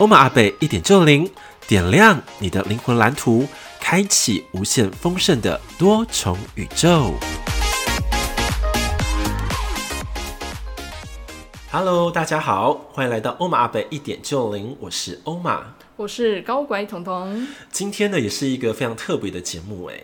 欧玛阿贝一点就零，点亮你的灵魂蓝图，开启无限丰盛的多重宇宙。Hello，大家好，欢迎来到欧玛阿贝一点就零，我是欧玛，我是高拐彤彤。今天呢，也是一个非常特别的节目，哎，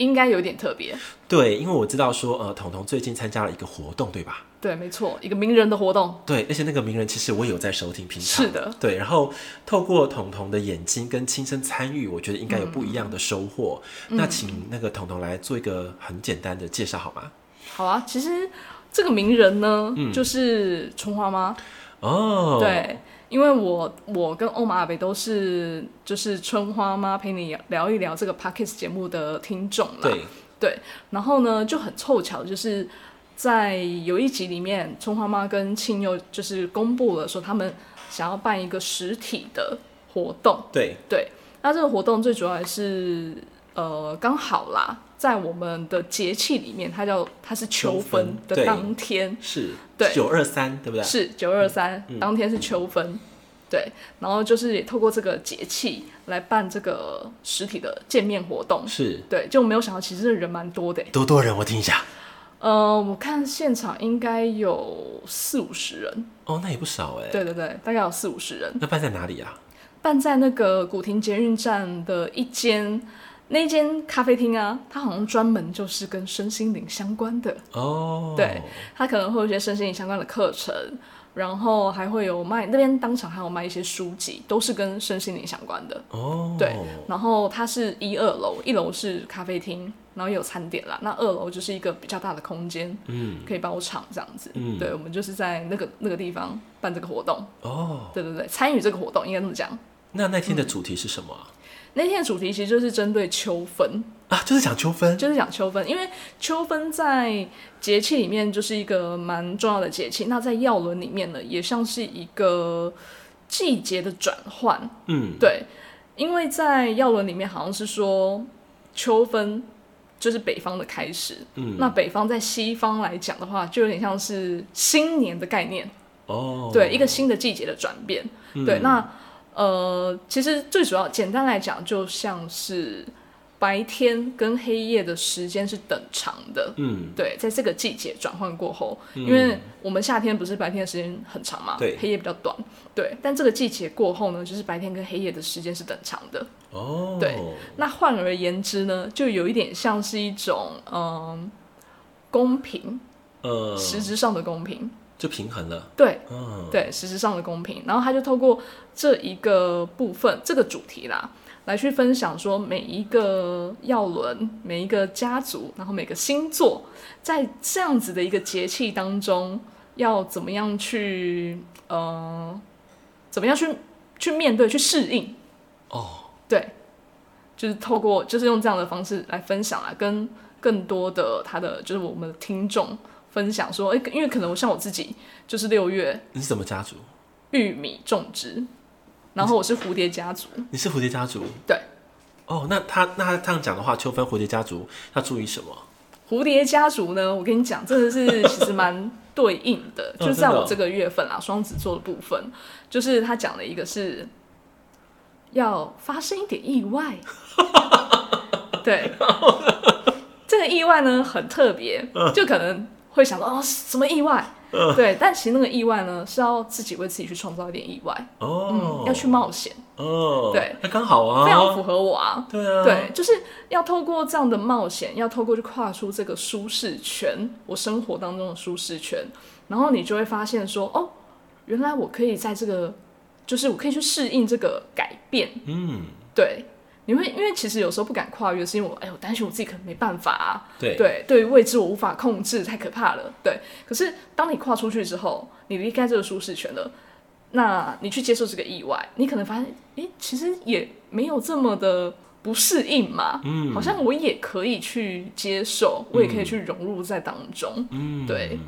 应该有点特别。对，因为我知道说，呃，彤彤最近参加了一个活动，对吧？对，没错，一个名人的活动。对，而且那个名人其实我也有在收听平常。是的，对。然后透过彤彤的眼睛跟亲身参与，我觉得应该有不一样的收获。嗯、那请那个彤彤来做一个很简单的介绍好吗？好啊，其实这个名人呢，嗯、就是春花吗。哦。对，因为我我跟欧玛阿北都是就是春花妈陪你聊一聊这个 Podcast 节目的听众啦。对。对，然后呢就很凑巧，就是。在有一集里面，春花妈跟庆佑就是公布了说他们想要办一个实体的活动。对对，那这个活动最主要是呃刚好啦，在我们的节气里面，它叫它是秋分的当天，是，对，九二三对不对？是九二三，当天是秋分，对，然后就是也透过这个节气来办这个实体的见面活动，是对，就没有想到其实人蛮多的，多多人，我听一下。呃，我看现场应该有四五十人哦，那也不少哎。对对对，大概有四五十人。那办在哪里啊？办在那个古亭捷运站的一间那间咖啡厅啊，它好像专门就是跟身心灵相关的哦。对，它可能会有一些身心灵相关的课程。然后还会有卖，那边当场还有卖一些书籍，都是跟身心灵相关的。哦，对。然后它是一二楼，一楼是咖啡厅，然后也有餐点啦。那二楼就是一个比较大的空间，嗯，可以包场这样子。嗯，对，我们就是在那个那个地方办这个活动。哦，对对对，参与这个活动应该这么讲。那那天的主题是什么？嗯那天的主题其实就是针对秋分啊，就是讲秋分，就是讲秋分，因为秋分在节气里面就是一个蛮重要的节气。那在药轮里面呢，也像是一个季节的转换。嗯，对，因为在药轮里面好像是说秋分就是北方的开始。嗯，那北方在西方来讲的话，就有点像是新年的概念。哦，对，一个新的季节的转变。嗯、对，那。呃，其实最主要，简单来讲，就像是白天跟黑夜的时间是等长的。嗯，对，在这个季节转换过后，嗯、因为我们夏天不是白天的时间很长嘛，对，黑夜比较短。对，但这个季节过后呢，就是白天跟黑夜的时间是等长的。哦，对，那换而言之呢，就有一点像是一种嗯、呃、公平，呃，实质上的公平。就平衡了，对，嗯，对，实质上的公平。然后他就透过这一个部分，这个主题啦，来去分享说每一个药轮、每一个家族，然后每个星座，在这样子的一个节气当中，要怎么样去，呃，怎么样去去面对、去适应。哦，对，就是透过，就是用这样的方式来分享啊，跟更多的他的，就是我们的听众。分享说，哎，因为可能我像我自己，就是六月。你是什么家族？玉米种植，然后我是蝴蝶家族。你是蝴蝶家族？对。哦，那他那他这样讲的话，秋分蝴蝶家族要注意什么？蝴蝶家族呢？我跟你讲，真的是 其实蛮对应的，就是在我这个月份啊，双子座的部分，就是他讲了一个是要发生一点意外。对。这个意外呢，很特别，就可能。会想到哦，什么意外？呃、对，但其实那个意外呢，是要自己为自己去创造一点意外哦、嗯，要去冒险哦。对，那刚好啊，非常符合我啊。对啊，对，就是要透过这样的冒险，要透过去跨出这个舒适圈，我生活当中的舒适圈，然后你就会发现说，哦，原来我可以在这个，就是我可以去适应这个改变。嗯，对。因为，因为其实有时候不敢跨越，是因为我，哎，我担心我自己可能没办法啊。对对，对未知我无法控制，太可怕了。对，可是当你跨出去之后，你离开这个舒适圈了，那你去接受这个意外，你可能发现，诶，其实也没有这么的不适应嘛。嗯，好像我也可以去接受，我也可以去融入在当中。嗯，对，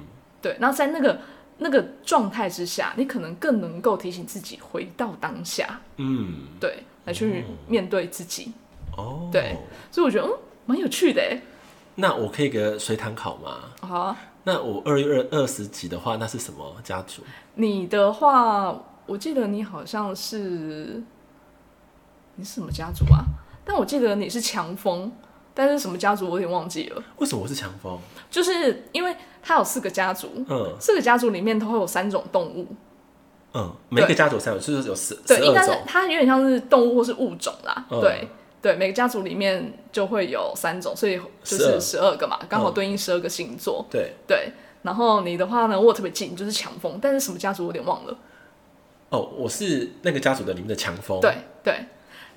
对。那在那个那个状态之下，你可能更能够提醒自己回到当下。嗯，对，来去面对自己。哦，对。所以我觉得，嗯，蛮有趣的。那我可以给随堂考吗？好啊。那我二月二二十几的话，那是什么家族？你的话，我记得你好像是你是什么家族啊？但我记得你是强风，但是什么家族我有点忘记了。为什么我是强风？就是因为它有四个家族，嗯，四个家族里面都会有三种动物，嗯，每个家族三种，就是有十对，应该是它有点像是动物或是物种啦，嗯、对。对，每个家族里面就会有三种，所以就是十二个嘛，刚好对应十二个星座。对对，然后你的话呢，我特别记，你就是强风，但是什么家族我有点忘了。哦，我是那个家族的里面的强风。对对，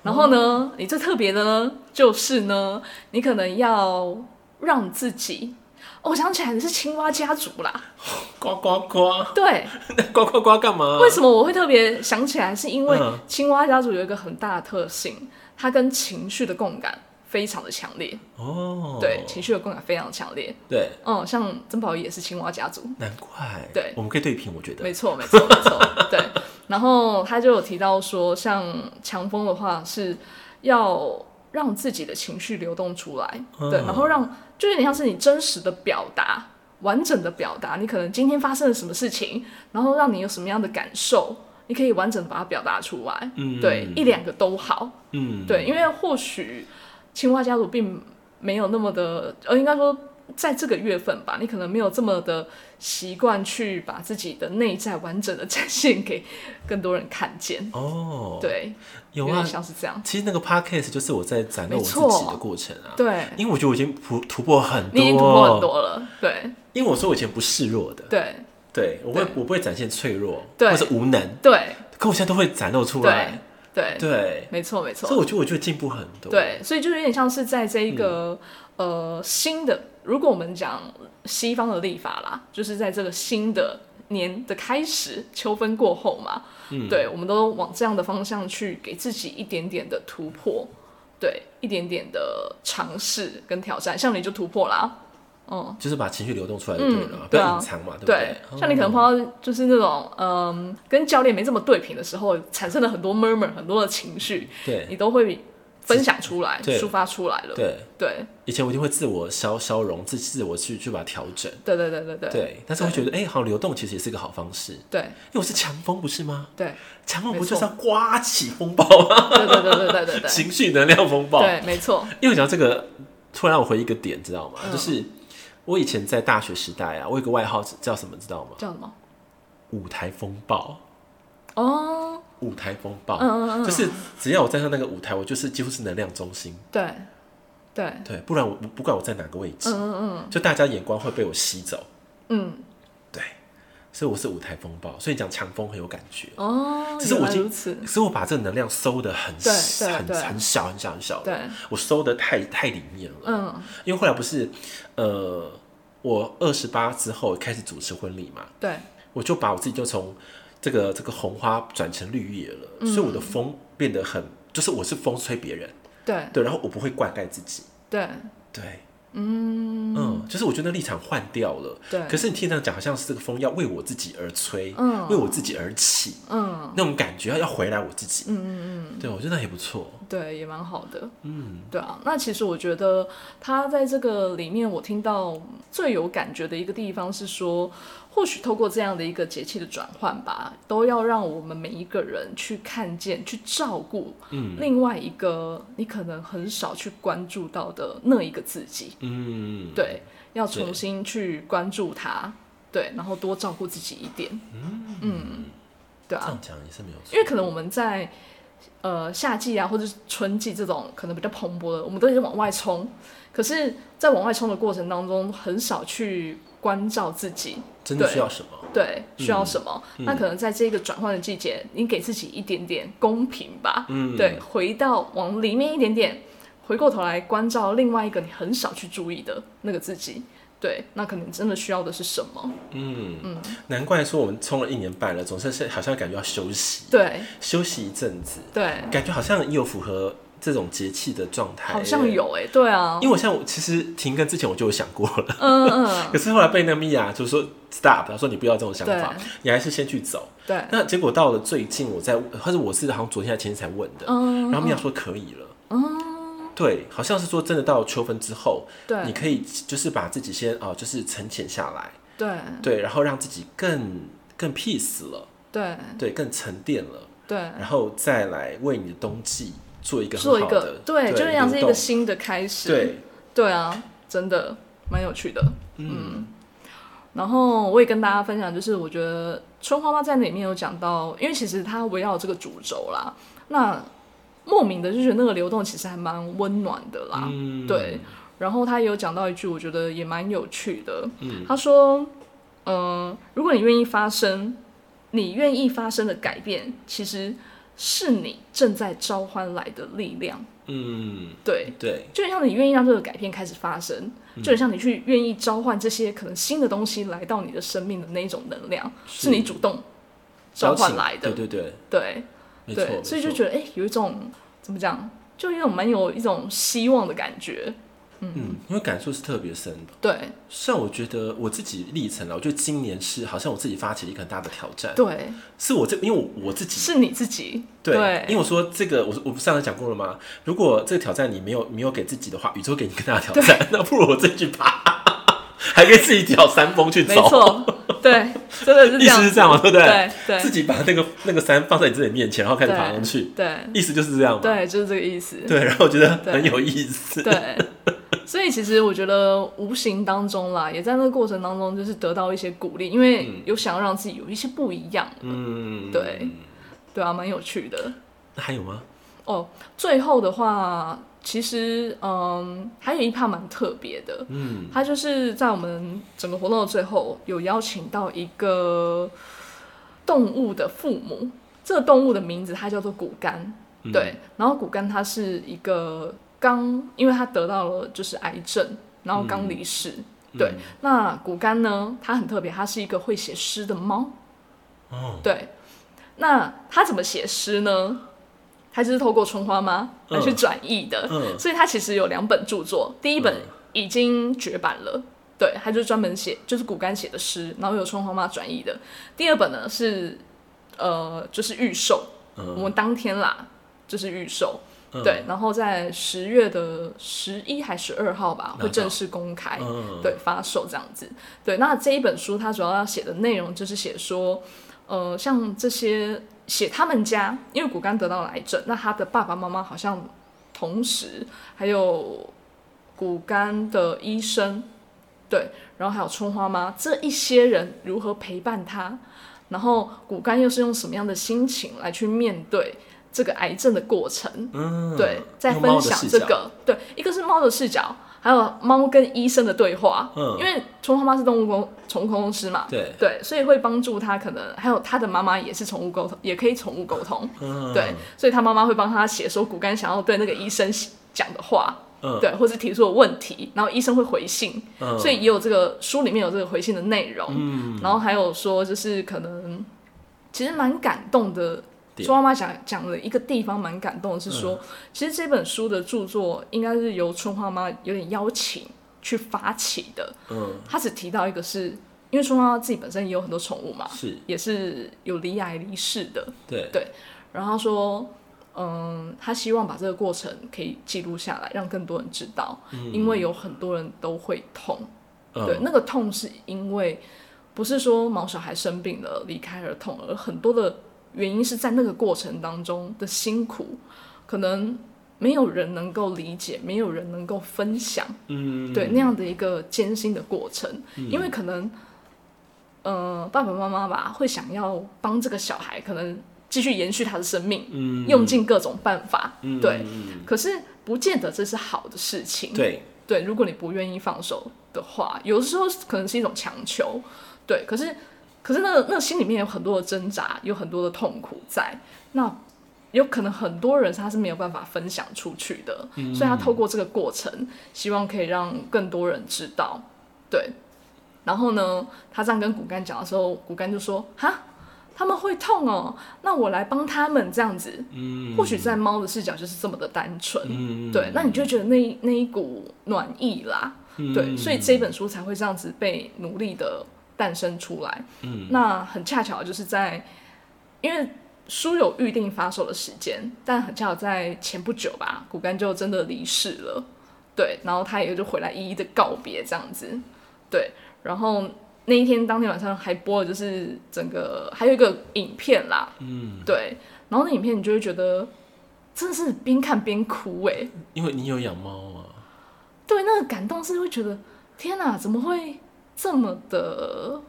然后呢，哦、你最特别的呢，就是呢，你可能要让自己，哦、我想起来你是青蛙家族啦，呱呱呱。对，呱呱呱干嘛？为什么我会特别想起来？是因为青蛙家族有一个很大的特性。它跟情绪的共感非常的强烈。哦，对，情绪的共感非常强烈，对，嗯，像曾宝仪也是青蛙家族，难怪，对，我们可以对平，我觉得，没错，没错，没错，对。然后他就有提到说，像强风的话是要让自己的情绪流动出来，嗯、对，然后让就有点像是你真实的表达，完整的表达，你可能今天发生了什么事情，然后让你有什么样的感受。你可以完整的把它表达出来，嗯、对，一两个都好，嗯、对，因为或许青蛙家族并没有那么的，呃，应该说在这个月份吧，你可能没有这么的习惯去把自己的内在完整的展现给更多人看见。哦，对，有啊，像是这样。其实那个 podcast 就是我在展露我自己的过程啊，对，因为我觉得我已经突突破很多，你已经突破很多了，对，因为我说我以前不示弱的，对。对，我会我不会展现脆弱，或者无能，对，可我现在都会展露出来，对。对，没错没错，所以我觉得我觉得进步很多，对，所以就有点像是在这一个呃新的，如果我们讲西方的历法啦，就是在这个新的年的开始，秋分过后嘛，对，我们都往这样的方向去给自己一点点的突破，对，一点点的尝试跟挑战，像你就突破啦。嗯，就是把情绪流动出来就对了，不要隐藏嘛，对不对？像你可能碰到就是那种嗯，跟教练没这么对平的时候，产生了很多 murmur，很多的情绪，对，你都会分享出来，抒发出来了。对对，以前我一定会自我消消融，自自我去去把它调整。对对对对对。对，但是我觉得哎，好像流动其实也是个好方式。对，因为我是强风，不是吗？对，强风不就是要刮起风暴吗？对对对对对对对，情绪能量风暴。对，没错。因为讲这个，突然让我回忆一个点，知道吗？就是。我以前在大学时代啊，我有个外号叫什么，知道吗？叫什么？舞台风暴。哦。舞台风暴。嗯嗯嗯。就是只要我站上那个舞台，我就是几乎是能量中心。对。对。对，不然我不管我在哪个位置，嗯嗯嗯，就大家眼光会被我吸走。嗯。对。所以我是舞台风暴，所以讲强风很有感觉。哦。只是我今，所以我把这个能量收的很很很小很小很小。对。我收的太太里面了。嗯。因为后来不是。呃，我二十八之后开始主持婚礼嘛，对，我就把我自己就从这个这个红花转成绿叶了，嗯、所以我的风变得很，就是我是风吹别人，对。对，然后我不会灌溉自己，对。对。嗯。嗯，就是我觉得立场换掉了，对。可是你听这样讲，好像是这个风要为我自己而吹，嗯，为我自己而起，嗯，那种感觉要要回来我自己，嗯嗯嗯，对，我觉得那也不错，对，也蛮好的，嗯，对啊。那其实我觉得他在这个里面，我听到最有感觉的一个地方是说。或许透过这样的一个节气的转换吧，都要让我们每一个人去看见、去照顾，嗯，另外一个你可能很少去关注到的那一个自己，嗯，对，要重新去关注他，对，对，然后多照顾自己一点，嗯。嗯，对啊，这样讲也是没有错，因为可能我们在呃夏季啊，或者是春季这种可能比较蓬勃的，我们都已经往外冲，可是，在往外冲的过程当中，很少去关照自己。真的需要什么？对，需要什么？嗯、那可能在这个转换的季节，你给自己一点点公平吧。嗯，对，回到往里面一点点，回过头来关照另外一个你很少去注意的那个自己。对，那可能真的需要的是什么？嗯嗯，难怪说我们冲了一年半了，总是是好像感觉要休息，对，休息一阵子，对，感觉好像也有符合这种节气的状态，好像有哎、欸，对啊，因为我像我其实停更之前我就有想过了，嗯嗯，可是后来被那米娅就说 stop，他说你不要这种想法，你还是先去走，对，那结果到了最近我在，或者我是好像昨天还前天才问的，嗯，然后米娅说可以了，嗯。对，好像是说真的，到秋分之后，对，你可以就是把自己先哦、呃，就是沉潜下来，对。对，然后让自己更更 peace 了，对。对，更沉淀了，对，然后再来为你的冬季做一个做一个对，就是像是一个新的开始，对。对啊，真的蛮有趣的，嗯，嗯，然后我也跟大家分享，就是我觉得春花妈在里面有讲到，因为其实它围绕这个主轴啦，那。莫名的就觉得那个流动其实还蛮温暖的啦，嗯、对。然后他也有讲到一句，我觉得也蛮有趣的。嗯、他说：“嗯、呃，如果你愿意发生，你愿意发生的改变，其实是你正在召唤来的力量。”嗯，对。对，就像你愿意让这个改变开始发生，嗯、就很像你去愿意召唤这些可能新的东西来到你的生命的那一种能量，是，是你主动召唤来的。对对对。所以就觉得哎、欸，有一种怎么讲，就有一种蛮有一种希望的感觉。嗯，嗯，因为感触是特别深的。对，像我觉得我自己历程了，我觉得今年是好像我自己发起了一个很大的挑战。对，是我这，因为我我自己是你自己。对，对因为我说这个，我我不上次讲过了吗？如果这个挑战你没有没有给自己的话，宇宙给你更大的挑战，那不如我自己去爬，还可以自己挑山峰去走。没错。对，真的是 意思是这样嘛，对不对？对，对自己把那个那个山放在你自己面前，然后开始爬上去。对，对意思就是这样嘛。对，就是这个意思。对，然后我觉得很有意思。对，所以其实我觉得无形当中啦，也在那个过程当中，就是得到一些鼓励，因为有想要让自己有一些不一样。嗯，对，对啊，蛮有趣的。那还有吗？哦，最后的话。其实，嗯，还有一趴蛮特别的，嗯，他就是在我们整个活动的最后，有邀请到一个动物的父母，这个动物的名字它叫做骨干，嗯、对，然后骨干它是一个刚，因为他得到了就是癌症，然后刚离世，嗯、对，嗯、那骨干呢，它很特别，它是一个会写诗的猫，哦，对，那它怎么写诗呢？他就是透过春花妈来去转译的，嗯。嗯、所以他其实有两本著作，第一本已经绝版了，嗯、对，他就专门写就是骨干写的诗，然后由春花妈转译的。第二本呢是呃就是预售，嗯、我们当天啦就是预售，嗯、对，然后在十月的十一还十二号吧会正式公开，嗯、对，发售这样子。对，那这一本书它主要要写的内容就是写说，呃，像这些。写他们家，因为骨干得到了癌症，那他的爸爸妈妈好像同时还有骨干的医生，对，然后还有春花妈这一些人如何陪伴他，然后骨干又是用什么样的心情来去面对这个癌症的过程？嗯，对，在分享这个，对，一个是猫的视角。还有猫跟医生的对话，嗯，因为虫妈妈是动物公宠物沟通师嘛，对。对，所以会帮助他。可能还有他的妈妈也是宠物沟通，也可以宠物沟通，嗯，对，所以他妈妈会帮他写说骨干想要对那个医生讲的话，嗯，对，或是提出的问题，然后医生会回信，嗯，所以也有这个书里面有这个回信的内容，嗯，然后还有说就是可能其实蛮感动的。春花妈讲讲了一个地方蛮感动的是说，嗯、其实这本书的著作应该是由春花妈有点邀请去发起的。嗯，她只提到一个是，因为春花妈自己本身也有很多宠物嘛，是也是有离癌离世的。对对，然后说，嗯，她希望把这个过程可以记录下来，让更多人知道，嗯、因为有很多人都会痛。嗯、对，那个痛是因为不是说毛小孩生病了离开而痛，而很多的。原因是在那个过程当中的辛苦，可能没有人能够理解，没有人能够分享，嗯，对那样的一个艰辛的过程，嗯、因为可能，呃，爸爸妈妈吧会想要帮这个小孩，可能继续延续他的生命，嗯，用尽各种办法，嗯、对，可是不见得这是好的事情，对，对，如果你不愿意放手的话，有的时候可能是一种强求，对，可是。可是那个那心里面有很多的挣扎，有很多的痛苦在。那有可能很多人他是没有办法分享出去的，嗯、所以他透过这个过程，希望可以让更多人知道。对。然后呢，他这样跟骨干讲的时候，骨干就说：“哈，他们会痛哦，那我来帮他们这样子。”嗯，或许在猫的视角就是这么的单纯。嗯，对，那你就觉得那那一股暖意啦。嗯，对，所以这本书才会这样子被努力的诞生出来。嗯，那很恰巧就是在，因为书有预定发售的时间，但很恰巧在前不久吧，骨干就真的离世了。对，然后他也就回来一一的告别这样子。对，然后那一天当天晚上还播了，就是整个还有一个影片啦。嗯，对，然后那影片你就会觉得真的是边看边哭哎，因为你有养猫啊。对，那个感动是会觉得天哪，怎么会这么的？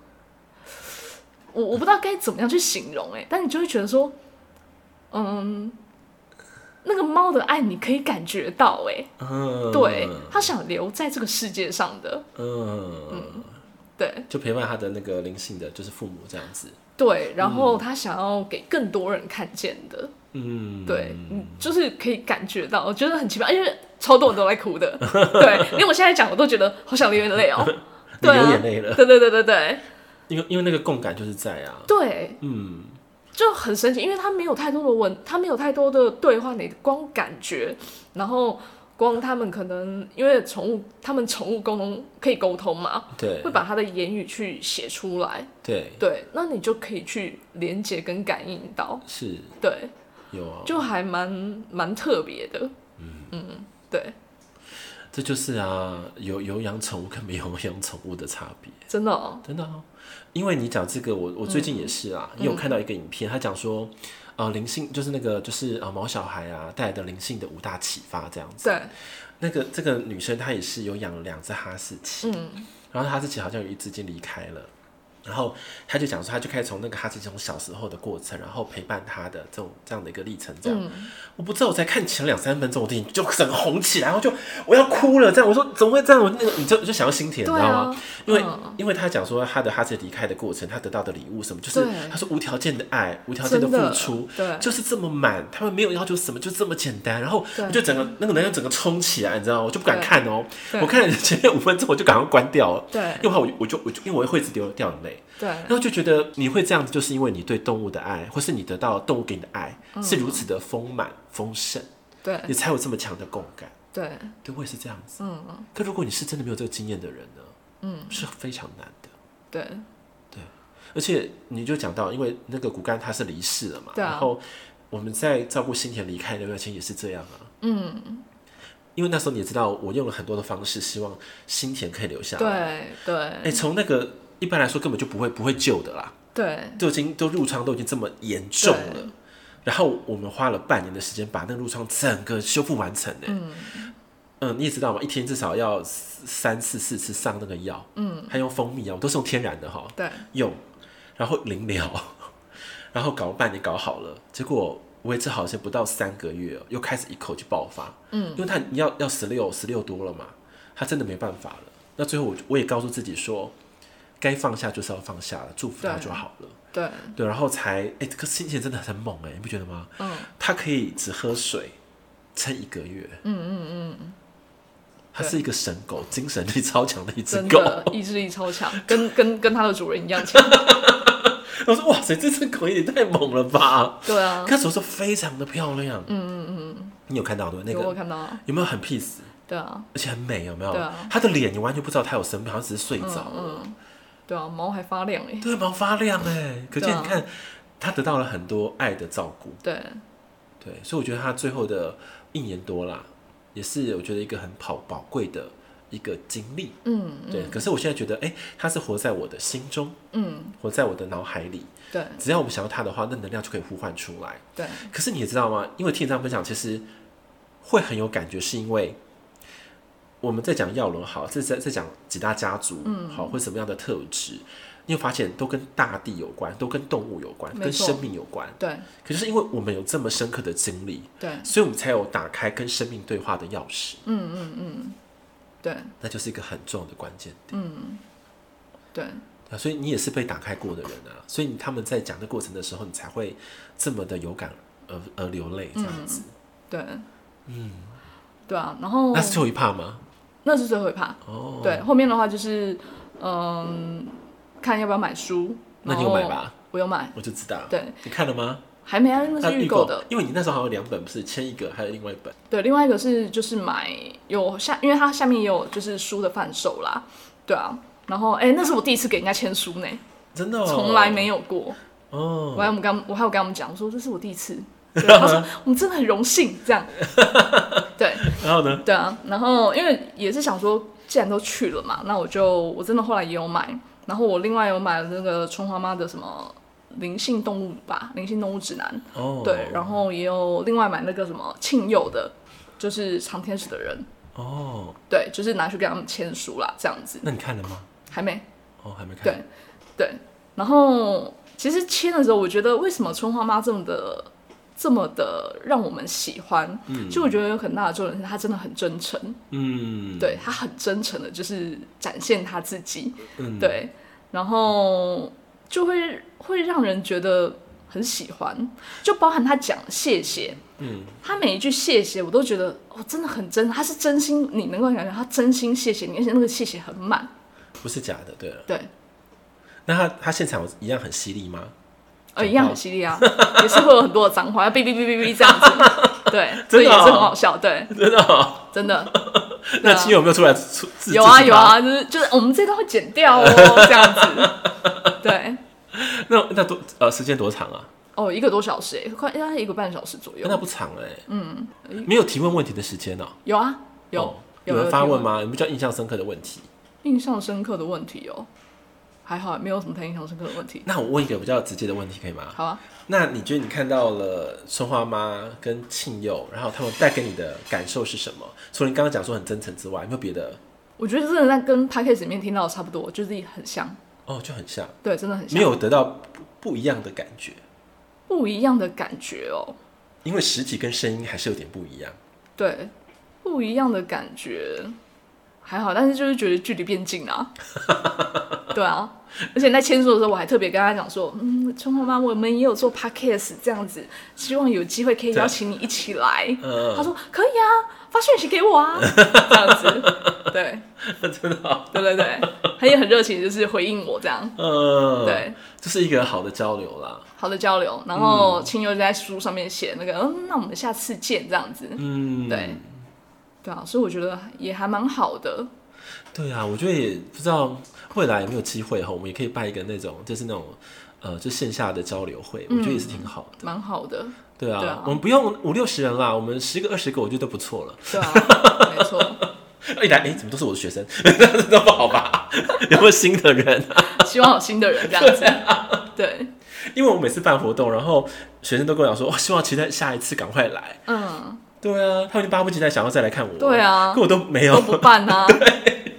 我我不知道该怎么样去形容哎，但你就会觉得说，嗯，那个猫的爱你可以感觉到哎，嗯，对，他想留在这个世界上的，嗯嗯，对，就陪伴他的那个灵性的就是父母这样子，对，然后他想要给更多人看见的，嗯，对，就是可以感觉到，我觉得很奇妙，因为。超多人都在哭的，对，因为我现在讲，我都觉得好想流眼泪哦，对啊，流眼泪了，对对对对对，因为因为那个共感就是在啊，对，嗯，就很神奇，因为他没有太多的问，他没有太多的对话，你光感觉，然后光他们可能因为宠物，他们宠物沟通可以沟通嘛，对，会把他的言语去写出来，对。对，那你就可以去连接跟感应到，是，对，有啊，就还蛮蛮特别的，嗯。嗯。对，这就是啊，有有养宠物跟没有养宠物的差别，真的哦，真的哦。因为你讲这个，我我最近也是啊，也、嗯、有看到一个影片，他讲说，呃，灵性就是那个就是呃毛小孩啊带来的灵性的五大启发这样子。对，那个这个女生她也是有养了两只哈士奇，嗯，然后哈士奇好像有一只已经离开了。然后他就讲说，他就开始从那个哈士奇从小时候的过程，然后陪伴他的这种这样的一个历程。这样，嗯、我不知道我才看前两三分钟，我的眼就整个红起来，然后就我要哭了。这样，我说怎么会这样？我那个你就就想要心甜，啊、你知道吗？因为、嗯、因为他讲说他的哈士奇离开的过程，他得到的礼物什么，就是他说无条件的爱，无条件的付出，对，就是这么满，他们没有要求什么，就这么简单。然后我就整个那个能量整个冲起来，你知道吗？我就不敢看哦，我看了前面五分钟，我就赶快关掉了。对，因为我我就我就因为我会一直流掉眼泪。对，然后就觉得你会这样子，就是因为你对动物的爱，或是你得到动物给你的爱、嗯、是如此的丰满丰盛，对，你才有这么强的共感。对，对，我也是这样子。嗯，可如果你是真的没有这个经验的人呢？嗯，是非常难的。对，对，而且你就讲到，因为那个骨干他是离世了嘛，然后我们在照顾新田离开的那段时间也是这样啊。嗯，因为那时候你也知道，我用了很多的方式，希望新田可以留下来。对对，哎，从那个。一般来说根本就不会不会救的啦，对，都已经都褥疮都已经这么严重了，然后我们花了半年的时间把那个褥疮整个修复完成的，嗯。嗯，你也知道嘛？一天至少要三次四次上那个药，嗯，还用蜂蜜啊，我都是用天然的哈，对，用，然后临疗，然后搞了半年搞好了，结果维持好像不到三个月，又开始一口就爆发，嗯，因为他你要要十六十六多了嘛，他真的没办法了，那最后我我也告诉自己说。该放下就是要放下了，祝福他就好了。对对，然后才哎、欸，这个心情真的很猛哎，你不觉得吗？嗯，他可以只喝水撑一个月。嗯嗯嗯，他是一个神狗，精神力超强的一只狗，意志力超强，跟 跟跟他的主人一样强。我说哇塞，这只狗也太猛了吧？对啊，看时候非常的漂亮。嗯嗯嗯，你有看到对那个？有看到。有没有很 peace？对啊，而且很美，有没有？对啊，他的脸你完全不知道它有生病，好像只是睡着了。对啊，毛还发亮哎！对，毛发亮哎！可见你看，他得到了很多爱的照顾。对，对，所以我觉得他最后的一年多啦，也是我觉得一个很宝宝贵的一个经历。嗯，对。可是我现在觉得，哎，他是活在我的心中，嗯，活在我的脑海里。对，只要我们想要他的话，那能量就可以呼唤出来。对。可是你也知道吗？因为听你这样分享，其实会很有感觉，是因为。我们在讲药轮，好，这在在讲几大家族，嗯，好，或什么样的特质，你会发现都跟大地有关，都跟动物有关，跟生命有关，对。可是因为我们有这么深刻的经历，对，所以我们才有打开跟生命对话的钥匙，嗯嗯嗯，对，那就是一个很重要的关键点，嗯，对。啊，所以你也是被打开过的人啊，所以他们在讲的过程的时候，你才会这么的有感而而流泪这样子，对，嗯，对啊，然后那是最后一趴吗？那是最后一趴。哦，对，后面的话就是嗯，看要不要买书。那你有买吧？我有买，我就知道。对，你看了吗？还没啊，那是预购的。因为你那时候好像有两本，不是签一个，还有另外一本。对，另外一个是就是买有下，因为它下面也有就是书的贩售啦。对啊，然后哎、欸，那是我第一次给人家签书呢，真的、哦，从来没有过。哦，我还我刚我还有跟他们讲，我说这是我第一次。他说我们真的很荣幸这样。对，然后呢？对啊，然后因为也是想说，既然都去了嘛，那我就我真的后来也有买。然后我另外有买了那个春花妈的什么灵性动物吧，灵性动物指南。哦。对，然后也有另外买那个什么庆佑的，就是长天使的人。哦。对，就是拿去给他们签书啦，这样子。那你看了吗？还没。哦，还没看。对。对。然后其实签的时候，我觉得为什么春花妈这么的这么的让我们喜欢？嗯。就我觉得有很大的作用是，他真的很真诚。嗯。对，他很真诚的，就是展现他自己。嗯。对。然后就会会让人觉得很喜欢，就包含他讲谢谢，嗯，他每一句谢谢我都觉得哦，真的很真，他是真心，你能够感觉他真心谢谢你，而且那个谢谢很满，不是假的，对了，对。那他他现场一样很犀利吗？呃，一样很犀利啊，也是会有很多的脏话，要哔哔哔哔哔这样子，对，所以也是很好笑，对，真的，真的。那亲友有没有出来出？有啊有啊，就是就是我们这段会剪掉哦，这样子。对。那那多呃时间多长啊？哦，一个多小时哎，快应该一个半小时左右。那不长哎。嗯。没有提问问题的时间哦。有啊有。有人发问吗？有没有比较印象深刻的问题？印象深刻的问题哦，还好，没有什么太印象深刻的问题。那我问一个比较直接的问题可以吗？好啊。那你觉得你看到了春花妈跟庆佑，然后他们带给你的感受是什么？除了你刚刚讲说很真诚之外，有没有别的？我觉得真的在跟 p a c k a g e 里面听到的差不多，就是很像。哦，就很像。对，真的很像。没有得到不，不一样的感觉。不一样的感觉哦。因为实体跟声音还是有点不一样。对，不一样的感觉还好，但是就是觉得距离变近了啊。对啊。而且在签署的时候，我还特别跟他讲说：“嗯，春花妈，我们也有做 podcast 这样子，希望有机会可以邀请你一起来。”他说：“可以啊，发讯息给我啊。”这样子，对，真的好，对对对，他也很热情，就是回应我这样。嗯，对，这是一个好的交流啦，好的交流。然后亲友就在书上面写那个：“嗯，那我们下次见。”这样子，嗯，对，对啊，所以我觉得也还蛮好的。对啊，我觉得也不知道。未来有没有机会哈？我们也可以办一个那种，就是那种，呃，就线下的交流会，嗯、我觉得也是挺好的，蛮好的。对啊，我们不用五六十人啦，我们十个二十个，我觉得都不错了。对啊，没错。一 来，哎，怎么都是我的学生？那不好吧？有没有新的人？希望有新的人这样子。对，啊、对，因为我每次办活动，然后学生都跟我讲说，哦，希望期待下一次赶快来。嗯，对啊，他们就巴不及待想要再来看我。对啊，可我都没有，都不办啊。对，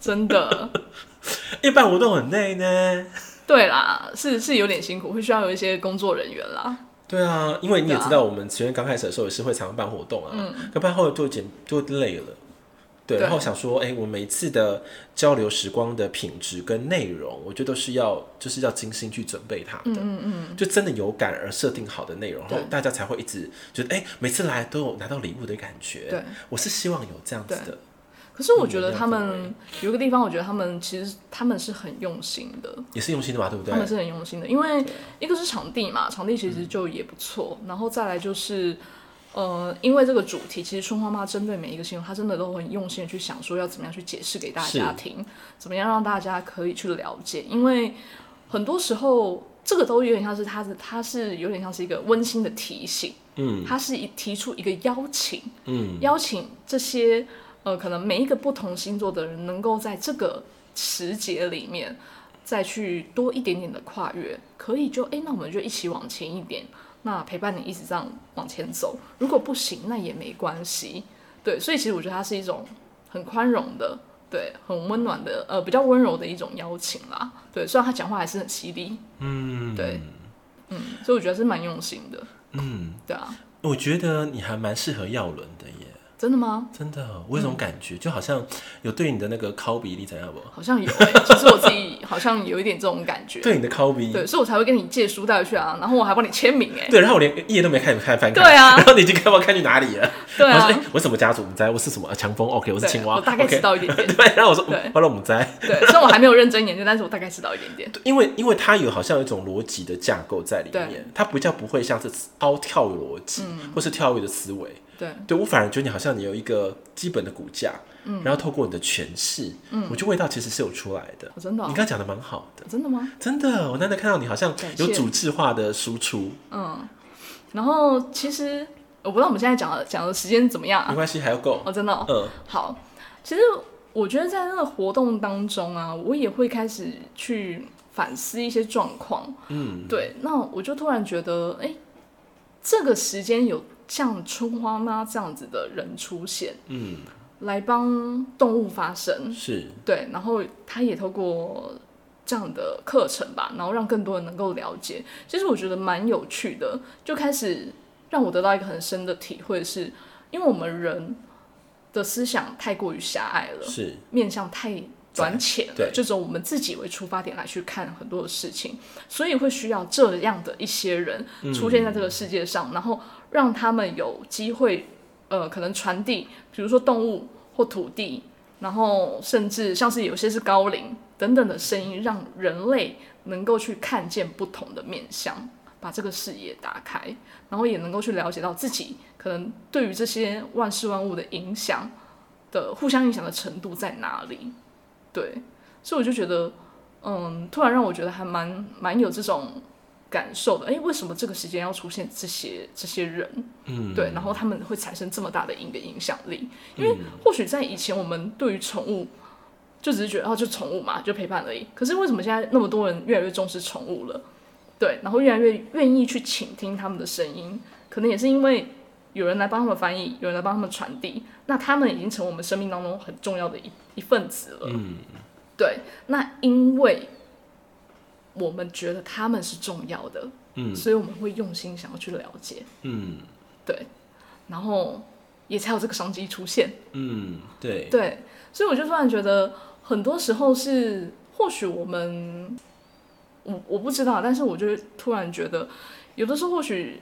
真的。一办活动很累呢。对啦，是是有点辛苦，会需要有一些工作人员啦。对啊，因为你也知道，我们学院刚开始的时候也是会常常办活动啊，嗯，要不然后来就简就累了。对，然后想说，哎、欸，我每一次的交流时光的品质跟内容，我觉得都是要就是要精心去准备它的，嗯嗯嗯，就真的有感而设定好的内容，然后大家才会一直觉得，哎、欸，每次来都有拿到礼物的感觉。对，我是希望有这样子的。可是我觉得他们有一个地方，我觉得他们其实他们是很用心的，也是用心的嘛，对不对？他们是很用心的，因为一个是场地嘛，场地其实就也不错，嗯、然后再来就是，呃，因为这个主题，其实春花妈针对每一个新闻，她真的都很用心的去想说要怎么样去解释给大家听，怎么样让大家可以去了解，因为很多时候这个都有点像是他是他是有点像是一个温馨的提醒，嗯，他是一提出一个邀请，嗯，邀请这些。呃，可能每一个不同星座的人，能够在这个时节里面再去多一点点的跨越，可以就哎，那我们就一起往前一点，那陪伴你一直这样往前走。如果不行，那也没关系。对，所以其实我觉得它是一种很宽容的，对，很温暖的，呃，比较温柔的一种邀请啦。对，虽然他讲话还是很犀利，嗯，对，嗯，所以我觉得是蛮用心的，嗯，对啊，我觉得你还蛮适合耀伦的耶。真的吗？真的，我有种感觉，嗯、就好像有对你的那个拷比例怎样不？好像有、欸，其实我自己好像有一点这种感觉。对你的拷比，对，所以我才会跟你借书带回去啊，然后我还帮你签名哎、欸。对，然后我连页都没看，看翻看。对啊，然后你已经看不知道看去哪里了。对啊。我说哎，我什么家族？我们在，我是什么强风？OK，我是青蛙。我大概 知道一点点。对，然后我说对，完了我们在。对，虽然我还没有认真研究，但是我大概知道一点点。因为因为它有好像有一种逻辑的架构在里面，它不叫不会像是超跳逻辑，嗯、或是跳跃的思维。对，对我反而觉得你好像你有一个基本的骨架，嗯，然后透过你的诠释，嗯，我觉得味道其实是有出来的。真的，你刚刚讲的蛮好的。真的吗？真的，我难得看到你好像有组织化的输出。嗯，然后其实我不知道我们现在讲的讲的时间怎么样啊？没关系，还要够。哦，真的。嗯，好。其实我觉得在那个活动当中啊，我也会开始去反思一些状况。嗯，对。那我就突然觉得，哎，这个时间有。像春花妈这样子的人出现，嗯，来帮动物发声，是对，然后他也透过这样的课程吧，然后让更多人能够了解。其实我觉得蛮有趣的，就开始让我得到一个很深的体会是，是因为我们人的思想太过于狭隘了，是面向太短浅了，就从我们自己为出发点来去看很多的事情，所以会需要这样的一些人出现在这个世界上，嗯、然后。让他们有机会，呃，可能传递，比如说动物或土地，然后甚至像是有些是高龄等等的声音，让人类能够去看见不同的面向，把这个视野打开，然后也能够去了解到自己可能对于这些万事万物的影响的互相影响的程度在哪里。对，所以我就觉得，嗯，突然让我觉得还蛮蛮有这种。感受的，哎，为什么这个时间要出现这些这些人？嗯，对，然后他们会产生这么大的一个影响力，因为或许在以前我们对于宠物就只是觉得哦，就宠物嘛，就陪伴而已。可是为什么现在那么多人越来越重视宠物了？对，然后越来越愿意去倾听他们的声音，可能也是因为有人来帮他们翻译，有人来帮他们传递，那他们已经成为我们生命当中很重要的一一份子了。嗯，对，那因为。我们觉得他们是重要的，嗯，所以我们会用心想要去了解，嗯，对，然后也才有这个商机出现，嗯，对，对，所以我就突然觉得，很多时候是或许我们，我我不知道，但是我就突然觉得，有的时候或许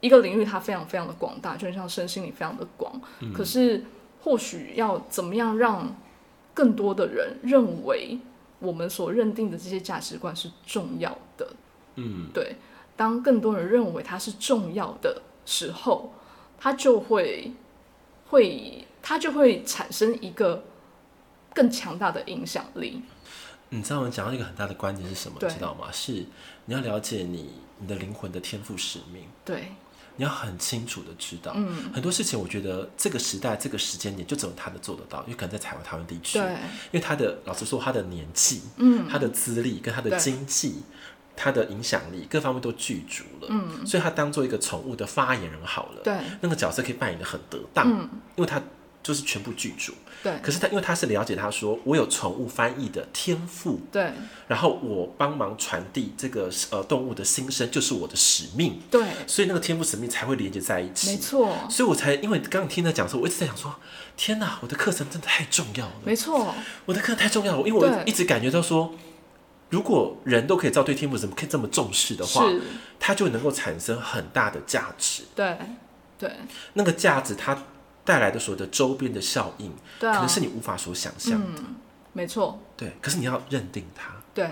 一个领域它非常非常的广大，就像身心灵非常的广，嗯，可是或许要怎么样让更多的人认为。我们所认定的这些价值观是重要的，嗯，对。当更多人认为它是重要的时候，它就会会它就会产生一个更强大的影响力。你知道我们讲到一个很大的关键是什么？知道吗？是你要了解你你的灵魂的天赋使命。对。你要很清楚的知道，嗯，很多事情，我觉得这个时代、这个时间点，就只有他能做得到，因为可能在台湾、台湾地区，对，因为他的老实说，他的年纪，嗯，他的资历跟他的经济，他的影响力各方面都具足了，嗯，所以他当做一个宠物的发言人好了，对，那个角色可以扮演的很得当，嗯，因为他。就是全部剧组，对。可是他，因为他是了解，他说我有宠物翻译的天赋，对。然后我帮忙传递这个呃动物的心声，就是我的使命，对。所以那个天赋使命才会连接在一起，没错。所以我才因为刚刚听他讲的时候，我一直在想说，天哪，我的课程真的太重要了，没错，我的课程太重要了，因为我一直感觉到说，如果人都可以照对天赋怎么可以这么重视的话，它就能够产生很大的价值，对，对。那个价值它。带来的所有的周边的效应，对啊，可能是你无法所想象的。嗯，没错。对，可是你要认定它。对，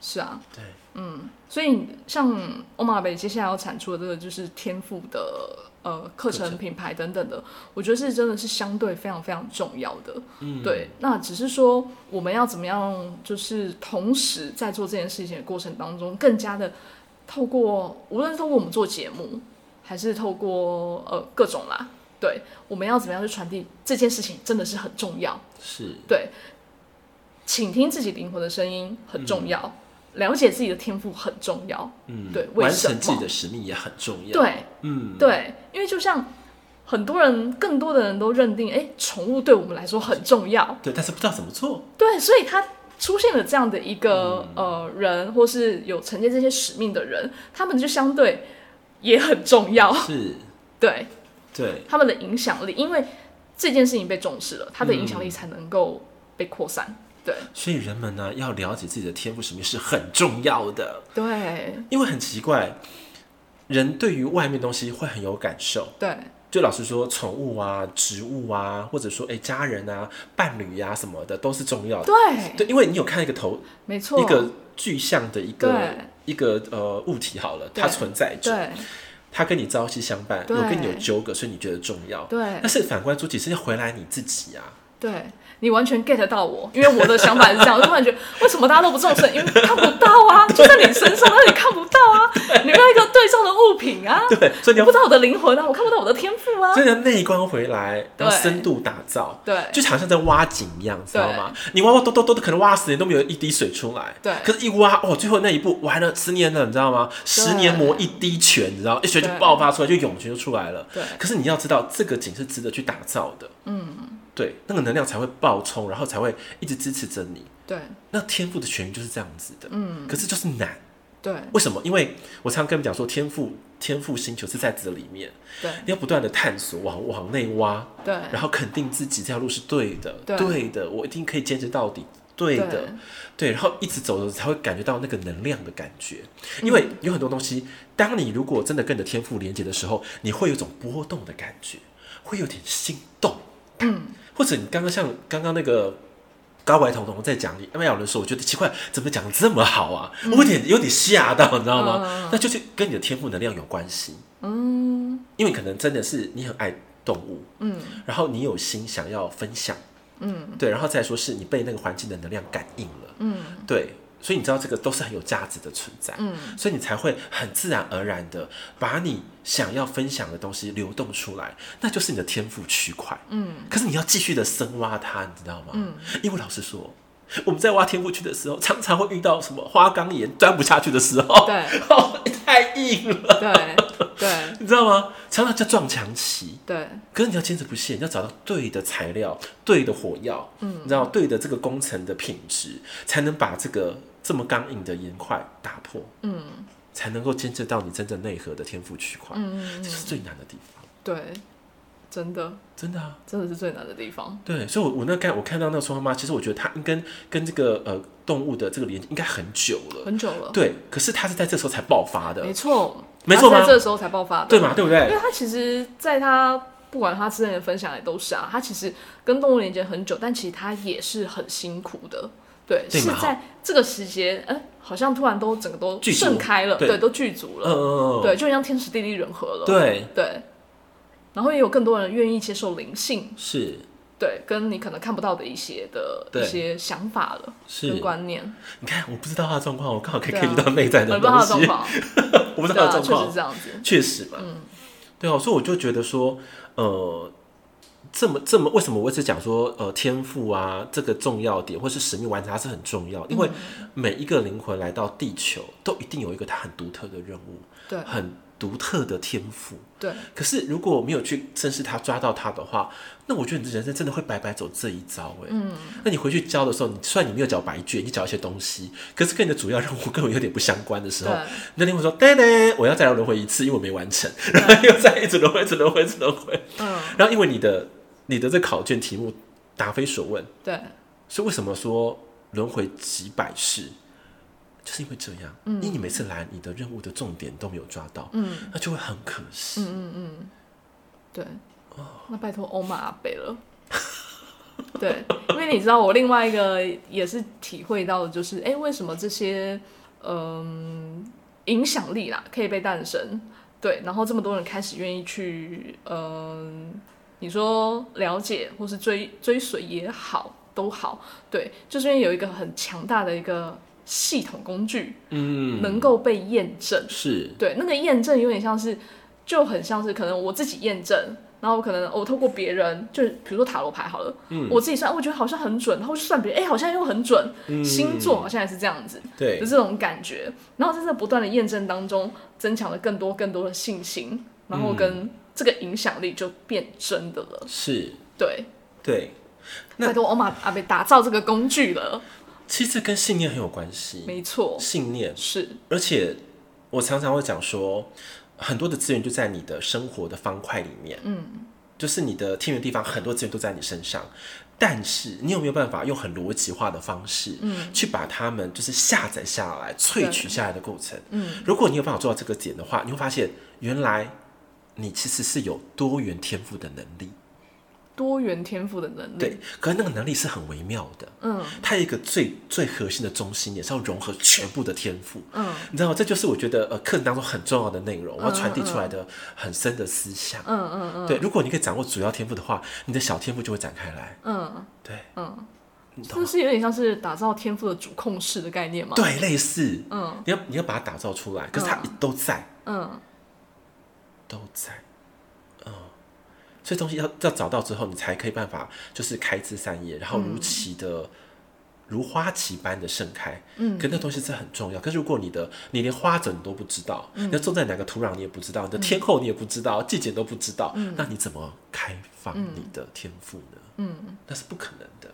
是啊。对，嗯，所以像欧玛贝接下来要产出的这个就是天赋的呃课程品牌等等的，我觉得是真的是相对非常非常重要的。嗯，对。那只是说我们要怎么样，就是同时在做这件事情的过程当中，更加的透过无论是透过我们做节目，还是透过呃各种啦。对，我们要怎么样去传递这件事情，真的是很重要。是对，倾听自己灵魂的声音很重要，嗯，了解自己的天赋很重要。嗯，对，为什么？完成自己的使命也很重要。对，嗯，对，因为就像很多人，更多的人都认定，哎，宠物对我们来说很重要。对，但是不知道怎么做。对，所以他出现了这样的一个、嗯、呃人，或是有承接这些使命的人，他们就相对也很重要。是，对。对，他们的影响力，因为这件事情被重视了，他的影响力才能够被扩散。嗯对，所以人们呢，要了解自己的天赋使命是很重要的。对，因为很奇怪，人对于外面东西会很有感受。对，就老实说，宠物啊、植物啊，或者说哎家人啊、伴侣呀、啊、什么的，都是重要的。对，对，因为你有看一个头，没错，一个具象的一个一个呃物体好了，它存在着，对，它跟你朝夕相伴，有跟你有纠葛，所以你觉得重要。对，但是反观主体，是要回来你自己啊。对。你完全 get 到我，因为我的想法是这样，我突然觉得为什么大家都不重视？因为看不到啊，就在你身上，但你看不到啊，你没有一个对照的物品啊，对，所以你不知道我的灵魂啊，我看不到我的天赋啊，所以要内观回来，然后深度打造，对，就好像在挖井一样，知道吗？你挖挖都都都可能挖十年都没有一滴水出来，对，可是一挖哦，最后那一步完了十年了，你知道吗？十年磨一滴泉，你知道，一水就爆发出来，就涌泉就出来了，对。可是你要知道，这个井是值得去打造的，嗯。对，那个能量才会爆冲，然后才会一直支持着你。对，那天赋的权益就是这样子的。嗯，可是就是难。对，为什么？因为我常常跟你们讲说，天赋天赋星球是在这里面。对，你要不断的探索，往往内挖。对，然后肯定自己这条路是对的，对的，我一定可以坚持到底。对的，对，然后一直走着才会感觉到那个能量的感觉。因为有很多东西，当你如果真的跟你的天赋连接的时候，你会有一种波动的感觉，会有点心动。嗯。或者你刚刚像刚刚那个高怀彤彤在讲你，没有人说，我觉得奇怪，怎么讲的这么好啊？我有点有点吓到，你知道吗？嗯、那就是跟你的天赋能量有关系。嗯，因为可能真的是你很爱动物，嗯，然后你有心想要分享，嗯，对，然后再说是你被那个环境的能量感应了，嗯，对。所以你知道这个都是很有价值的存在，嗯，所以你才会很自然而然的把你想要分享的东西流动出来，那就是你的天赋区块，嗯。可是你要继续的深挖它，你知道吗？嗯。因为老实说，我们在挖天赋区的时候，常常会遇到什么花岗岩钻不下去的时候，对，哦，太硬了，对对，你知道吗？常常叫撞墙期，对。可是你要坚持不懈，你要找到对的材料、对的火药，嗯，你知道，对的这个工程的品质，才能把这个。这么刚硬的岩块打破，嗯，才能够监测到你真正内核的天赋区块，嗯，这是最难的地方。对，真的，真的啊，真的是最难的地方。对，所以我，我我那看我看到那个春花妈，其实我觉得它跟跟这个呃动物的这个连接应该很久了，很久了。对，可是它是在这时候才爆发的，没错，没错？在这时候才爆发的，对嘛？对不对？因为它其实，在它不管他之前的分享也都是啊，他其实跟动物连接很久，但其实他也是很辛苦的。对，是在这个时节，哎，好像突然都整个都盛开了，对，都具足了，对，就像天时地利人和了，对对。然后也有更多人愿意接受灵性，是，对，跟你可能看不到的一些的一些想法了，是观念。你看，我不知道他的状况，我刚好可以可以遇到内在的东西，我不知道他的状况，确实这样子，确实嘛，嗯，对啊，所以我就觉得说，呃。这么这么，为什么我一直讲说，呃，天赋啊，这个重要点，或是使命完成，它是很重要，因为每一个灵魂来到地球，都一定有一个它很独特的任务，对，很独特的天赋，对。可是如果没有去正视它、抓到它的话，那我觉得你的人生真的会白白走这一遭，哎，嗯。那你回去教的时候，你虽然你没有缴白卷，你缴一些东西，可是跟你的主要任务根本有点不相关的时候，那灵魂说：“对对，我要再来轮回一次，因为我没完成，然后 又再一直轮回，一直轮回，一直轮回，嗯。然后因为你的。你的这考卷题目答非所问，对，所以为什么说轮回几百世，就是因为这样，嗯，因为你每次来，你的任务的重点都没有抓到，嗯，那就会很可惜，嗯嗯嗯，对，哦，那拜托欧玛阿贝了，对，因为你知道我另外一个也是体会到的，就是哎、欸，为什么这些嗯影响力啦可以被诞生，对，然后这么多人开始愿意去嗯。你说了解或是追追随也好，都好，对，就是因为有一个很强大的一个系统工具，嗯，能够被验证，是。对，那个验证有点像是，就很像是可能我自己验证，然后可能我透过别人，就比如说塔罗牌好了，嗯，我自己算，我觉得好像很准，然后就算别人，哎，好像又很准，嗯，星座好像也是这样子，对，就这种感觉，然后在这不断的验证当中，增强了更多更多的信心，然后跟。嗯这个影响力就变真的了，是，对，对，那拜托欧玛阿贝打造这个工具了。其实跟信念很有关系，没错，信念。是，而且我常常会讲说，很多的资源就在你的生活的方块里面，嗯，就是你的天圆地方，很多资源都在你身上。但是你有没有办法用很逻辑化的方式，嗯，去把它们就是下载下来、萃取下来的过程？嗯，如果你有办法做到这个点的话，你会发现原来你其实是有多元天赋的能力。多元天赋的能力，对，可是那个能力是很微妙的。嗯，它有一个最最核心的中心，也是要融合全部的天赋。嗯，你知道吗？这就是我觉得呃课程当中很重要的内容，我要传递出来的很深的思想。嗯嗯嗯，对，如果你可以掌握主要天赋的话，你的小天赋就会展开来。嗯，对，嗯，是不是有点像是打造天赋的主控室的概念吗？对，类似。嗯，你要你要把它打造出来，可是它都在。嗯，都在。嗯这东西要要找到之后，你才可以办法，就是开枝散叶，然后如期的、嗯、如花期般的盛开。嗯，可那东西是很重要。可是如果你的你连花种你都不知道，嗯、你要种在哪个土壤你也不知道，你的天候你也不知道，嗯、季节都不知道，嗯、那你怎么开放你的天赋呢？嗯，那是不可能的。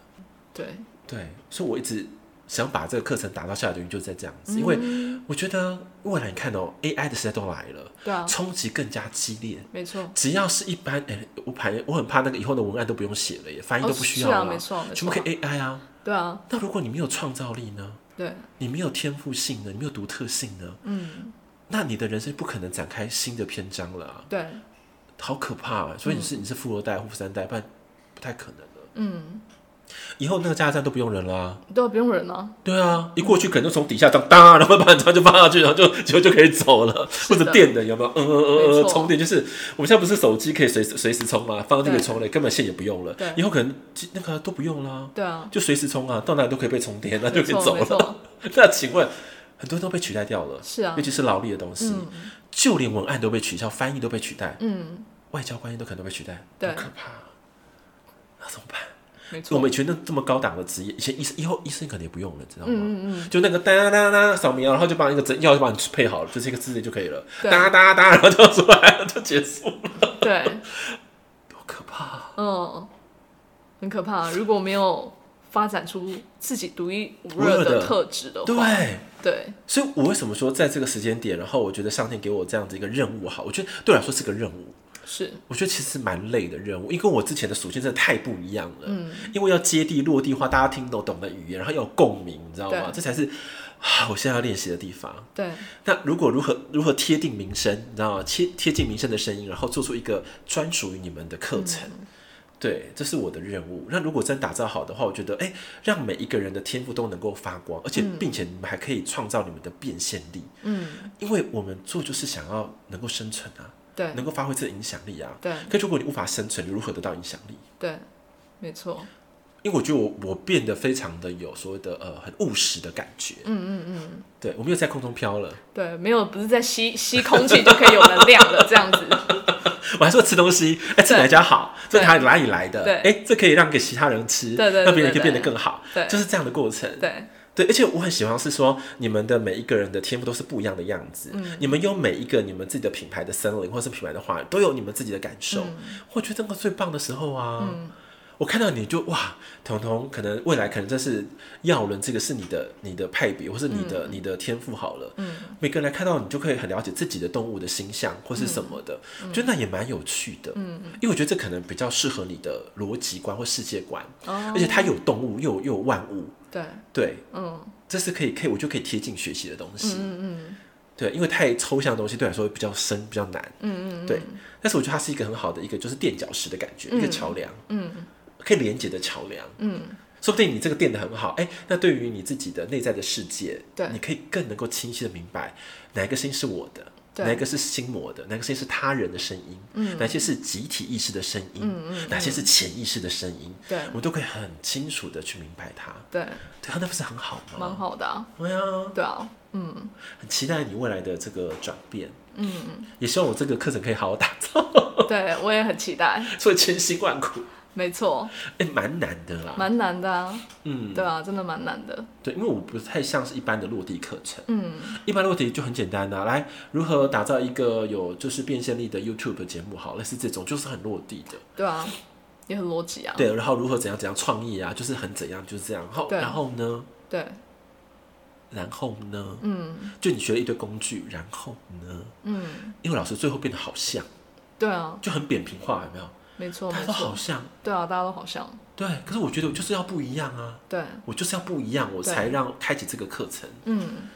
对对，所以我一直。想把这个课程打造下来的原因就是在这样子，因为我觉得未来你看哦，AI 的时代都来了，对啊，冲击更加激烈，没错。只要是一般，哎，我怕我很怕那个以后的文案都不用写了耶，翻译都不需要了，没错，全部可以 AI 啊，对啊。那如果你没有创造力呢？对，你没有天赋性呢？你没有独特性呢？嗯，那你的人生不可能展开新的篇章了，对，好可怕啊！所以你是你是富二代或富三代，不然不太可能了，嗯。以后那个加油站都不用人了，啊，对啊，不用人啊。对啊，一过去可能就从底下当当，然后把你车就放下去，然后就就就可以走了。或者电的有没有？嗯嗯嗯嗯，充电就是我们现在不是手机可以随时随时充吗？放到那个充了，根本线也不用了。对，以后可能那个都不用了。对啊，就随时充啊，到哪里都可以被充电，那就可以走了。那请问，很多人都被取代掉了，是啊，尤其是劳力的东西，嗯、就连文案都被取消，翻译都被取代，嗯，外交关系都可能都被取代，对，可怕，那怎么办？我们以前那这么高档的职业，以前医生以后医生可能也不用了，知道吗？嗯嗯就那个哒哒哒扫描，然后就把那个针药就帮你配好了，就是一个字就可以了。哒哒哒，然后就出来了，就结束了。对，多可怕！嗯，很可怕。如果没有发展出自己独一无二的特质的话，对对。所以我为什么说在这个时间点，然后我觉得上天给我这样子一个任务，好，我觉得对我来说是个任务。是，我觉得其实蛮累的任务，因为跟我之前的属性真的太不一样了。嗯，因为要接地落地化，大家听懂懂的语言，然后要有共鸣，你知道吗？这才是啊，我现在要练习的地方。对，那如果如何如何贴近民生，你知道吗？贴贴近民生的声音，然后做出一个专属于你们的课程。嗯、对，这是我的任务。那如果真打造好的话，我觉得，哎，让每一个人的天赋都能够发光，而且并且你们还可以创造你们的变现力。嗯，因为我们做就是想要能够生存啊。对，能够发挥这个影响力啊！对，可如果你无法生存，你如何得到影响力？对，没错。因为我觉得我我变得非常的有所谓的呃很务实的感觉。嗯嗯嗯。对，我没有在空中飘了。对，没有，不是在吸 吸空气就可以有能量了，这样子。我还说吃东西，哎，吃哪家好？这哪哪里来的？对，哎，这可以让给其他人吃，对对，让别人可以变得更好。对，就是这样的过程。对。对，而且我很喜欢是说，你们的每一个人的天赋都是不一样的样子。嗯，你们有每一个你们自己的品牌的森林，或是品牌的话，都有你们自己的感受。嗯，我觉得这个最棒的时候啊。嗯我看到你就哇，彤彤，可能未来可能这是耀伦，这个是你的你的派别，或是你的、嗯、你的天赋好了。嗯，每个人来看到你就可以很了解自己的动物的形象或是什么的，我、觉得那也蛮有趣的。嗯，因为我觉得这可能比较适合你的逻辑观或世界观，哦、而且它有动物又有又有万物。对对，嗯，这是可以可以，我就可以贴近学习的东西。嗯嗯，对，因为太抽象的东西对我来说比较深比较难。嗯嗯对，但是我觉得它是一个很好的一个就是垫脚石的感觉，嗯、一个桥梁。嗯。可以连接的桥梁，嗯，说不定你这个垫得很好，哎，那对于你自己的内在的世界，对，你可以更能够清晰的明白哪一个声音是我的，哪一个是心魔的，哪个声音是他人的声音，嗯，哪些是集体意识的声音，嗯嗯，哪些是潜意识的声音，对，我们都可以很清楚的去明白它，对，对啊，那不是很好吗？蛮好的，对啊，对啊，嗯，很期待你未来的这个转变，嗯，也希望我这个课程可以好好打造，对我也很期待，所以千辛万苦。没错，哎，蛮难的啦，蛮难的啊，嗯，对啊，真的蛮难的。对，因为我不太像是一般的落地课程，嗯，一般落地就很简单的，来如何打造一个有就是变现力的 YouTube 节目，好，类似这种就是很落地的，对啊，也很逻辑啊，对，然后如何怎样怎样创意啊，就是很怎样就是这样，然后然后呢，对，然后呢？嗯，就你学了一堆工具，然后呢？嗯，因为老师最后变得好像，对啊，就很扁平化，有没有？没错，大家都好像，对啊，大家都好像，对。可是我觉得我就是要不一样啊，对，我就是要不一样，我才让开启这个课程。嗯，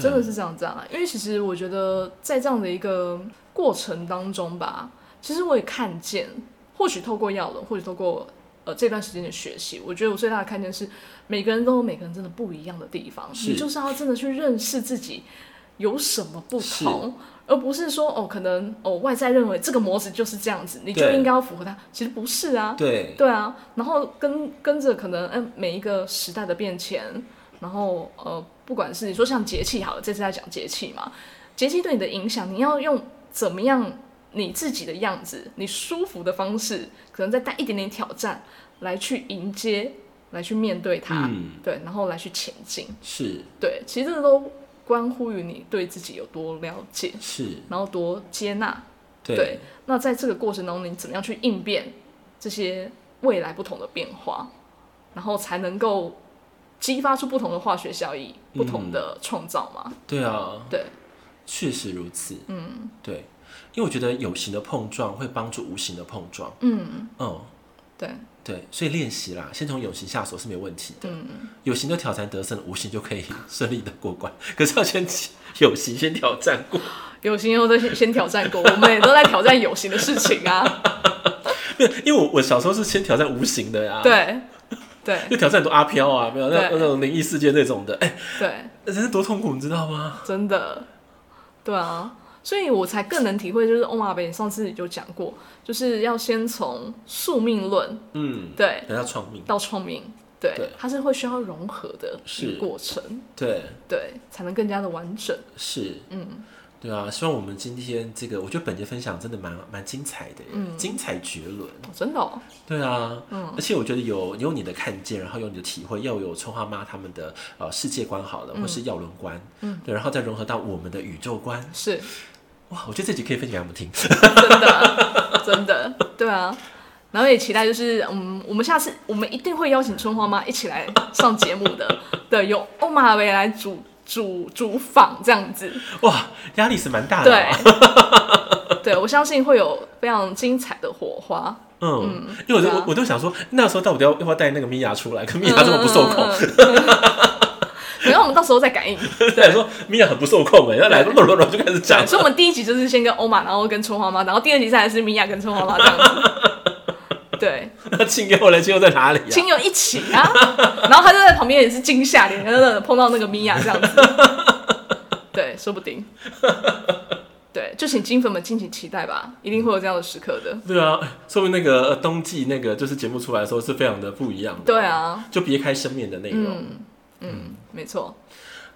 真的是这样这样啊，因为其实我觉得在这样的一个过程当中吧，其实我也看见，或许透过药轮，或许透过。呃，这段时间的学习，我觉得我最大的看见是，每个人都有每个人真的不一样的地方，你就是要真的去认识自己有什么不同，而不是说哦，可能哦外在认为这个模子就是这样子，你就应该要符合它，其实不是啊，对。对啊，然后跟跟着可能嗯每一个时代的变迁，然后呃不管是你说像节气好了，这次在讲节气嘛，节气对你的影响，你要用怎么样？你自己的样子，你舒服的方式，可能再带一点点挑战，来去迎接，来去面对它，嗯、对，然后来去前进，是，对，其实这个都关乎于你对自己有多了解，是，然后多接纳，对，对，那在这个过程中，你怎么样去应变这些未来不同的变化，然后才能够激发出不同的化学效益，不同的创造嘛、嗯？对啊，对，确实如此，嗯，对。因为我觉得有形的碰撞会帮助无形的碰撞。嗯。嗯，对对，所以练习啦，先从有形下手是没问题的。有形就挑战得胜，无形就可以 顺利的过关。可是要先有形先挑战过，有形又再先先挑战过。我们也都在挑战有形的事情啊。因为我我小时候是先挑战无形的呀。对对，就挑战很多阿飘啊，没有那那种灵异事件那种的。哎，对，人是多痛苦，你知道吗？真的，对啊。所以我才更能体会，就是欧玛 ㄚ 贝上次就讲过，就是要先从宿命论，嗯，对，等到创命，到创命，对，它是会需要融合的一个过程，对，对，才能更加的完整，是，嗯，对啊，希望我们今天这个，我觉得本节分享真的蛮蛮精彩的，嗯，精彩绝伦，真的，哦，对啊，嗯，而且我觉得有有你的看见，然后有你的体会，要有春花妈他们的呃世界观好了，或是药轮观，嗯，对，然后再融合到我们的宇宙观，是。哇，我觉得这集可以分享给他们听，真的，真的，对啊，然后也期待就是，嗯，我们下次我们一定会邀请春花妈一起来上节目的，对，由欧玛 ㄚ 贝来主主主访这样子，哇，压力是蛮大的，啊，对，对我相信会有非常精彩的火花，嗯，嗯因为我就、啊、我我都想说，那时候到底要要不要带那个米娅出来？可米娅这么不受控。嗯嗯嗯然后我们到时候再感应。对，说米娅很不受控哎，然后来啰啰啰就开始讲。所以，我们第一集就是先跟欧玛，然后跟春花妈，然后第二集再来是米娅跟春花妈这样子。对。那亲友呢？亲友在哪里？亲友一起啊，然后他就在旁边也是惊吓，脸然碰到那个米娅这样子。对，说不定。对，就请金粉们敬请期待吧，一定会有这样的时刻的。对啊，说明那个冬季那个就是节目出来的时候是非常的不一样的。对啊，就别开生面的内容。嗯嗯，没错，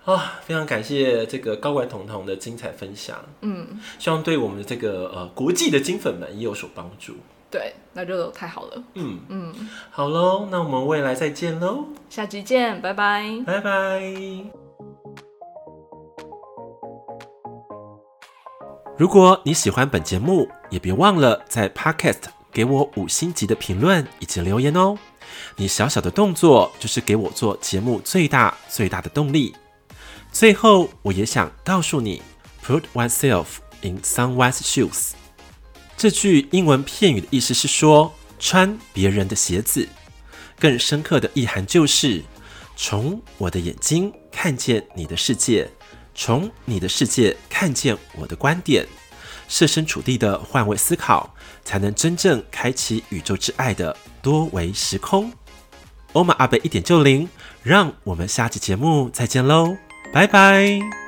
啊，非常感谢这个高管彤彤的精彩分享，嗯，希望对我们的这个呃国际的金粉们也有所帮助。对，那就太好了。嗯嗯，好喽，那我们未来再见喽，下集见，拜拜，拜拜。如果你喜欢本节目，也别忘了在 Podcast 给我五星级的评论以及留言哦。你小小的动作，就是给我做节目最大最大的动力。最后，我也想告诉你，Put oneself in someone's shoes。这句英文片语的意思是说，穿别人的鞋子。更深刻的意涵就是，从我的眼睛看见你的世界，从你的世界看见我的观点，设身处地的换位思考，才能真正开启宇宙之爱的多维时空。欧玛阿贝一点就灵，让我们下期节目再见喽，拜拜。